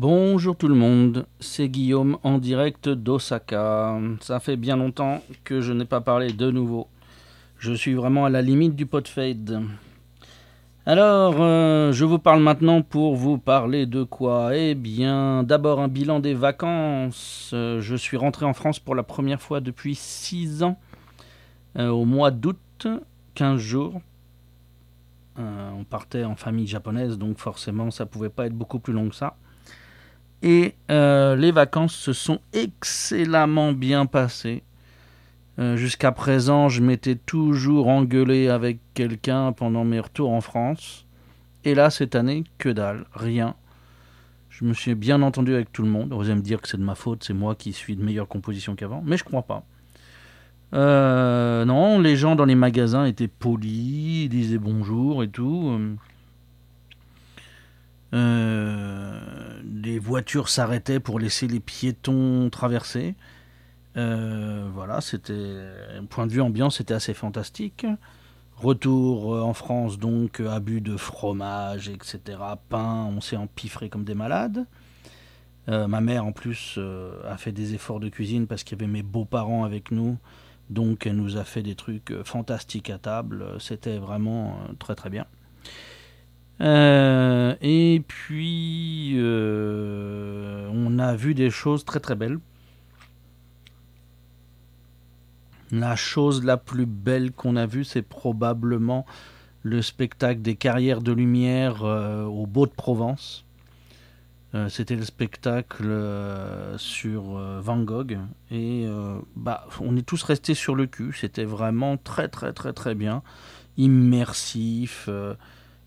Bonjour tout le monde, c'est Guillaume en direct d'Osaka. Ça fait bien longtemps que je n'ai pas parlé de nouveau. Je suis vraiment à la limite du pot fade. Alors, euh, je vous parle maintenant pour vous parler de quoi? Eh bien, d'abord un bilan des vacances. Euh, je suis rentré en France pour la première fois depuis 6 ans, euh, au mois d'août, 15 jours. on partait en famille japonaise, donc forcément, ça pouvait pas être beaucoup plus long que ça. Et euh, les vacances se sont excellemment bien passées. Euh, jusqu'à présent, je m'étais toujours engueulé avec quelqu'un pendant mes retours en France. Et là, cette année, que dalle, rien. Je me suis bien entendu avec tout le monde. Vous allez me dire que c'est de ma faute, c'est moi qui suis de meilleure composition qu'avant, mais je crois pas. Euh, non, les gens dans les magasins étaient polis, disaient bonjour et tout. Euh, les voitures s'arrêtaient pour laisser les piétons traverser. Euh, voilà, c'était point de vue ambiance, c'était assez fantastique. Retour euh, en France, donc abus de fromage, etc. Pain, on s'est empiffré comme des malades. ma mère, en plus, a fait des efforts de cuisine parce qu'il y avait mes beaux-parents avec nous. Donc, elle nous a fait des trucs fantastiques à table. C'était vraiment très très bien. Euh, et puis, euh, on a vu des choses très très belles. La chose la plus belle qu'on a vue, c'est probablement le spectacle des carrières de lumière euh, au Beau de Provence. C'était le spectacle sur Van Gogh et bah, on est tous restés sur le cul. C'était vraiment très très très très bien, immersif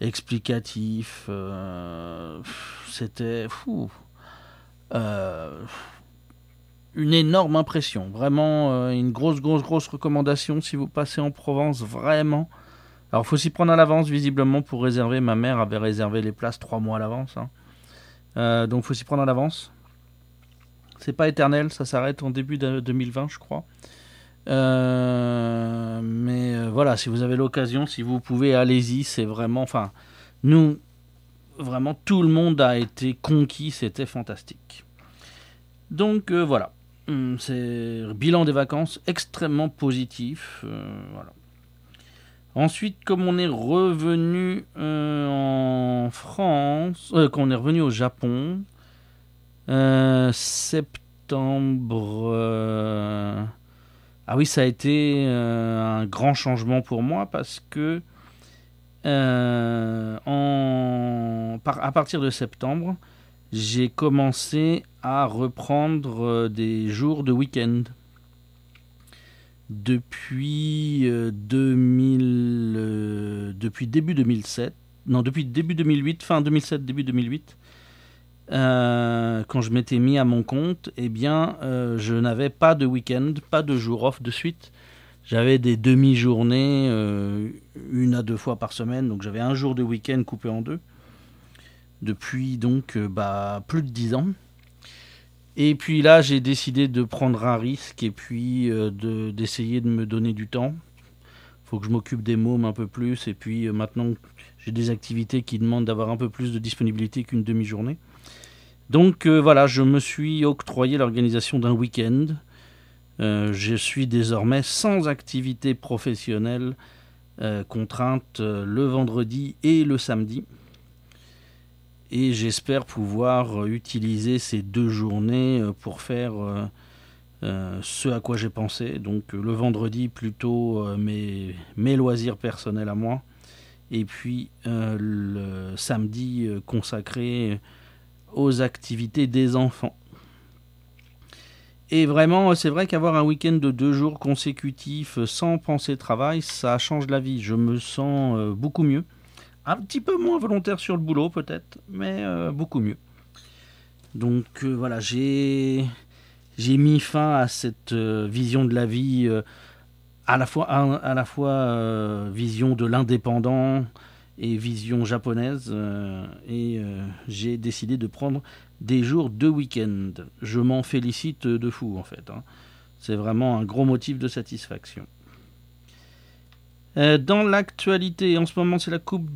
explicatif. Euh, c'était fou. Euh, une énorme impression. Vraiment euh, une grosse, grosse, grosse recommandation si vous passez en Provence. Vraiment. Alors, faut s'y prendre à l'avance, visiblement, pour réserver. Ma mère avait réservé les places trois mois à l'avance. Hein. donc, faut s'y prendre à l'avance. C'est pas éternel, ça s'arrête en début de 2020, je crois. Mais voilà, si vous avez l'occasion, si vous pouvez, allez-y. C'est vraiment, enfin, nous, vraiment, tout le monde a été conquis. C'était fantastique. Donc euh, voilà, hum, c'est bilan des vacances extrêmement positif. voilà. Ensuite, comme on est revenu en France, qu'on est revenu au Japon, septembre ah oui, ça a été euh, un grand changement pour moi parce que euh, à partir de septembre, j'ai commencé à reprendre euh, des jours de week-end. Depuis, 2000, depuis début 2007, non, depuis début 2008, fin 2007, début 2008, euh, quand je m'étais mis à mon compte, eh bien, euh, je n'avais pas de week-end, pas de jour off de suite. J'avais des demi-journées, euh, une à deux fois par semaine, donc j'avais un jour de week-end coupé en deux. Depuis donc bah, plus de dix ans. Et puis là, j'ai décidé de prendre un risque et puis de, d'essayer de me donner du temps. Faut que je m'occupe des mômes un peu plus. Et puis maintenant, j'ai des activités qui demandent d'avoir un peu plus de disponibilité qu'une demi-journée. Donc euh, voilà, je me suis octroyé l'organisation d'un week-end. Euh, je suis désormais sans activité professionnelle euh, contrainte le vendredi et le samedi. Et j'espère pouvoir utiliser ces deux journées pour faire ce à quoi j'ai pensé. Donc le vendredi plutôt mes, mes, loisirs personnels à moi. Et puis le samedi consacré aux activités des enfants. Et vraiment, c'est vrai qu'avoir un week-end de deux jours consécutifs sans penser travail, ça change la vie. Je me sens euh, beaucoup mieux. Un petit peu moins volontaire sur le boulot peut-être, mais euh, beaucoup mieux. Donc euh, voilà, j'ai mis fin à cette vision de la vie, à la fois à la fois vision de l'indépendant, et vision japonaise. Euh, et euh, j'ai décidé de prendre des jours de week-end. Je m'en félicite de fou en fait. Hein. C'est vraiment un gros motif de satisfaction. Euh, dans l'actualité, en ce moment c'est la Coupe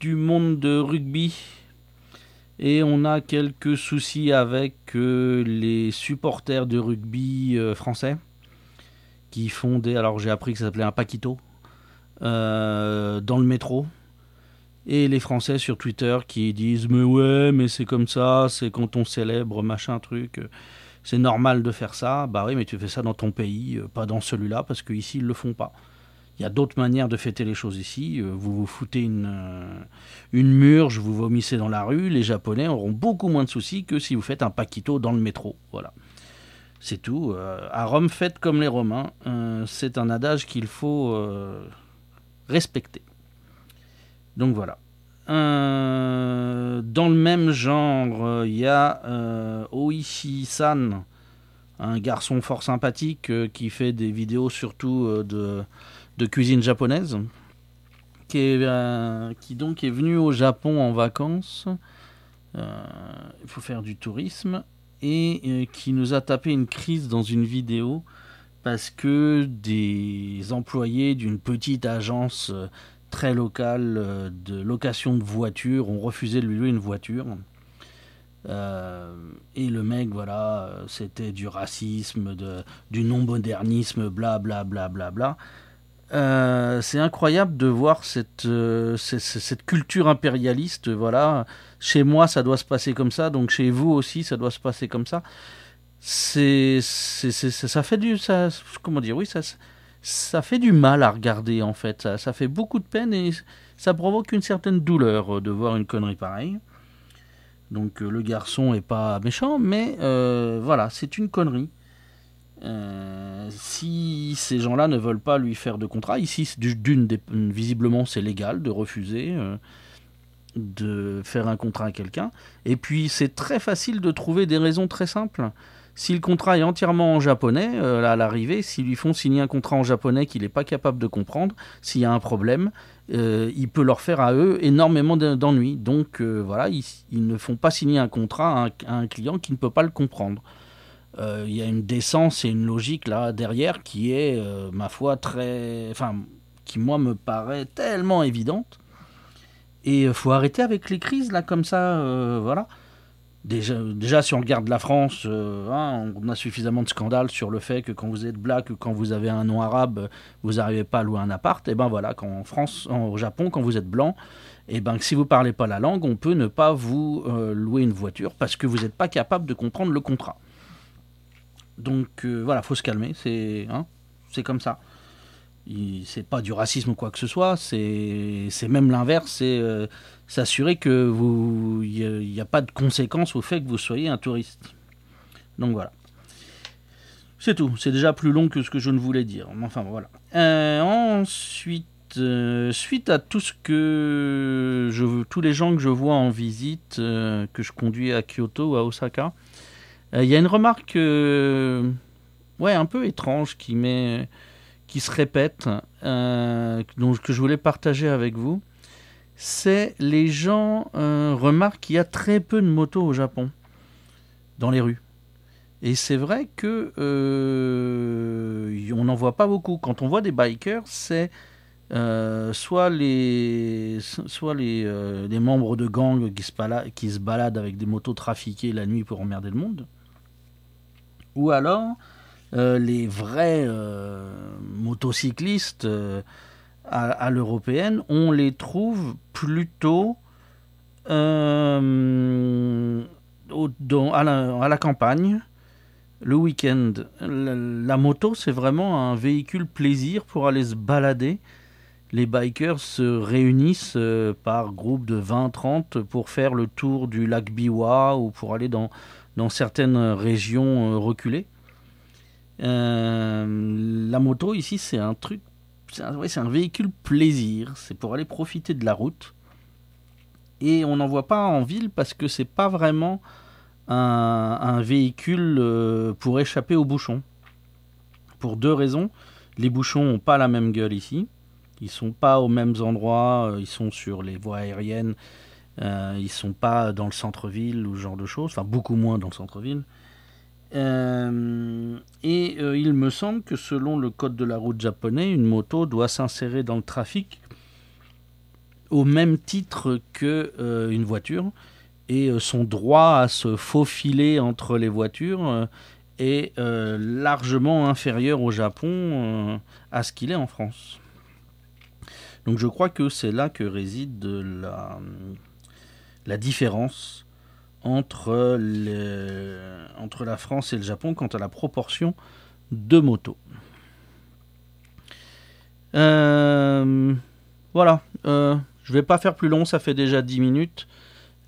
du Monde de rugby. Et on a quelques soucis avec les supporters de rugby français qui font des. Alors j'ai appris que ça s'appelait un Paquito dans le métro. Et les Français sur Twitter qui disent Mais ouais, mais c'est comme ça, c'est quand on célèbre machin truc, c'est normal de faire ça. Bah oui, mais tu fais ça dans ton pays, euh, pas dans celui-là, parce qu'ici ils le font pas. Il y a d'autres manières de fêter les choses ici. Euh, vous vous foutez une, euh, une murge, vous vomissez dans la rue. Les Japonais auront beaucoup moins de soucis que si vous faites un paquito dans le métro. Voilà. C'est tout. à Rome, faites comme les Romains. c'est un adage qu'il faut respecter. Donc voilà. Euh, dans le même genre, il y a euh, Oishi-san, un garçon fort sympathique euh, qui fait des vidéos surtout de, cuisine japonaise, qui, donc est venu au Japon en vacances. Il faut faire du tourisme et qui nous a tapé une crise dans une vidéo parce que des employés d'une petite agence très local euh, de location de voitures ont refusé de lui louer une voiture. Euh, et le mec, voilà, euh, c'était du racisme, de, du non-modernisme, bla bla bla bla bla. c'est incroyable de voir cette, cette, culture impérialiste. Voilà, chez moi ça doit se passer comme ça, donc chez vous aussi ça doit se passer comme ça. C'est, ça fait du, ça, comment dire, oui, ça, ça fait du mal à regarder en fait. Ça, fait beaucoup de peine et ça provoque une certaine douleur euh, de voir une connerie pareille. Donc euh, le garçon est pas méchant, mais euh, voilà, c'est une connerie. si ces gens-là ne veulent pas lui faire de contrat, ici, d'une, visiblement, c'est légal de refuser de faire un contrat à quelqu'un. Et puis, c'est très facile de trouver des raisons très simples. Si le contrat est entièrement en japonais, euh, à l'arrivée, s'ils lui font signer un contrat en japonais qu'il n'est pas capable de comprendre, s'il y a un problème, euh, il peut leur faire à eux énormément d'ennuis. Donc euh, voilà, ils, ne font pas signer un contrat à un, client qui ne peut pas le comprendre. Il y a une décence et une logique là derrière qui est, ma foi, très. Enfin, qui moi me paraît tellement évidente. Et il faut arrêter avec les crises là comme ça, voilà. Déjà, si on regarde la France, euh, hein, on a suffisamment de scandales sur le fait que quand vous êtes black quand vous avez un nom arabe, vous n'arrivez pas à louer un appart. Et ben voilà, quand en France, au Japon, quand vous êtes blanc, et ben si vous parlez pas la langue, on peut ne pas vous euh, louer une voiture parce que vous n'êtes pas capable de comprendre le contrat. Donc euh, voilà, faut se calmer, c'est hein, c'est comme ça c'est pas du racisme ou quoi que ce soit, c'est même l'inverse, c'est euh, s'assurer que vous il n'y a, pas de conséquences au fait que vous soyez un touriste. Donc voilà. C'est tout, c'est déjà plus long que ce que je ne voulais dire. Enfin voilà. Euh, ensuite, euh, suite à tout ce que je tous les gens que je vois en visite, que je conduis à Kyoto ou à Osaka, il y a une remarque ouais, un peu étrange qui m'est qui se répète, euh, donc, que je voulais partager avec vous, c'est les gens euh, remarquent qu'il y a très peu de motos au Japon, dans les rues. Et c'est vrai que euh, on n'en voit pas beaucoup. Quand on voit des bikers, c'est soit les, soit les, membres de gangs qui se, qui se baladent avec des motos trafiquées la nuit pour emmerder le monde, ou alors euh, les vrais euh, motocyclistes euh, à, l'européenne, on les trouve plutôt à, la, campagne, le week-end. La, moto, c'est vraiment un véhicule plaisir pour aller se balader. Les bikers se réunissent par groupe de 20-30 pour faire le tour du lac Biwa ou pour aller dans, dans certaines régions reculées. Euh, la moto ici, c'est un truc, c'est un, véhicule plaisir. C'est pour aller profiter de la route. Et on n'en voit pas en ville parce que c'est pas vraiment un, véhicule euh, pour échapper aux bouchons. Pour deux raisons. Les bouchons n'ont pas la même gueule ici. Ils sont pas aux mêmes endroits. Euh, ils sont sur les voies aériennes. Euh, ils sont pas dans le centre-ville ou ce genre de choses. Enfin, beaucoup moins dans le centre-ville. Euh, et euh, il me semble que selon le code de la route japonais, une moto doit s'insérer dans le trafic au même titre que euh, voiture, et son droit à se faufiler entre les voitures est largement inférieur au Japon à ce qu'il est en France. Donc je crois que c'est là que réside la différence entre, la France et le Japon quant à la proportion de motos. Euh, voilà, euh, je vais pas faire plus long, ça fait déjà 10 minutes.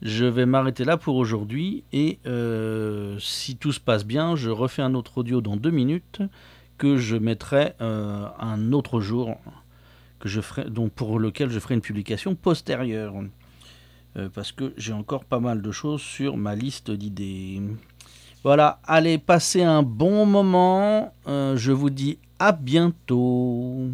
Je vais m'arrêter là pour aujourd'hui et euh, si tout se passe bien, je refais un autre audio dans 2 minutes que je mettrai un autre jour donc pour lequel je ferai une publication postérieure. Parce que j'ai encore pas mal de choses sur ma liste d'idées. Voilà, allez, passez un bon moment. je vous dis à bientôt.